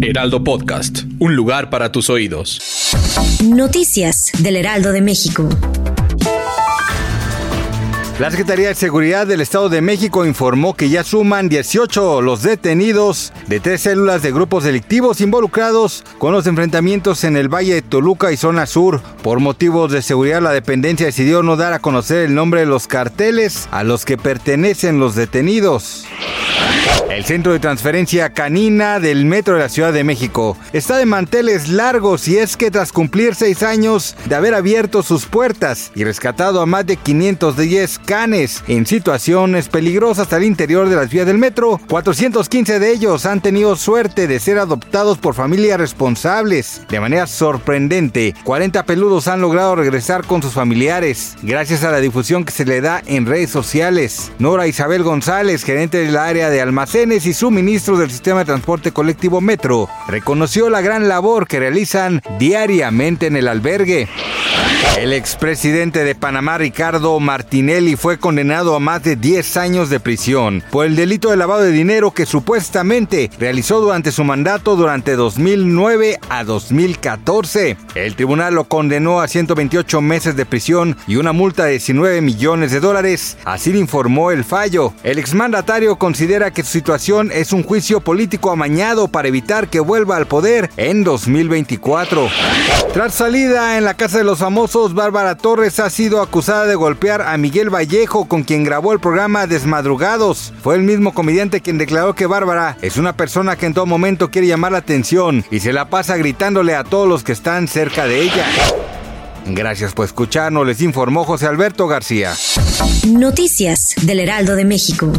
Heraldo Podcast. Un lugar para tus oídos. Noticias del Heraldo de México. La Secretaría de Seguridad del Estado de México informó que ya suman 18 los detenidos de tres células de grupos delictivos involucrados con los enfrentamientos en el Valle de Toluca y zona sur. Por motivos de seguridad, la dependencia decidió no dar a conocer el nombre de los carteles a los que pertenecen los detenidos. El centro de transferencia canina del Metro de la Ciudad de México está de manteles largos y es que tras cumplir seis años de haber abierto sus puertas y rescatado a más de 510 canes en situaciones peligrosas al interior de las vías del metro, 415 de ellos han tenido suerte de ser adoptados por familias responsables. De manera sorprendente, 40 peludos han logrado regresar con sus familiares gracias a la difusión que se le da en redes sociales. Nora Isabel González, gerente del área de y suministros del sistema de transporte colectivo Metro, reconoció la gran labor que realizan diariamente en el albergue. El expresidente de Panamá, Ricardo Martinelli, fue condenado a más de 10 años de prisión por el delito de lavado de dinero que supuestamente realizó durante su mandato durante 2009 a 2014. El tribunal lo condenó a 128 meses de prisión y una multa de 19 millones de dólares. Así informó el fallo. El exmandatario considera que su situación es un juicio político amañado para evitar que vuelva al poder en 2024. Tras salida en la casa de los famosos, Bárbara Torres ha sido acusada de golpear a Miguel Vallejo, con quien grabó el programa Desmadrugados. Fue el mismo comediante quien declaró que Bárbara es una persona que en todo momento quiere llamar la atención y se la pasa gritándole a todos los que están cerca de ella. Gracias por escucharnos, les informó José Alberto García. Noticias del Heraldo de México.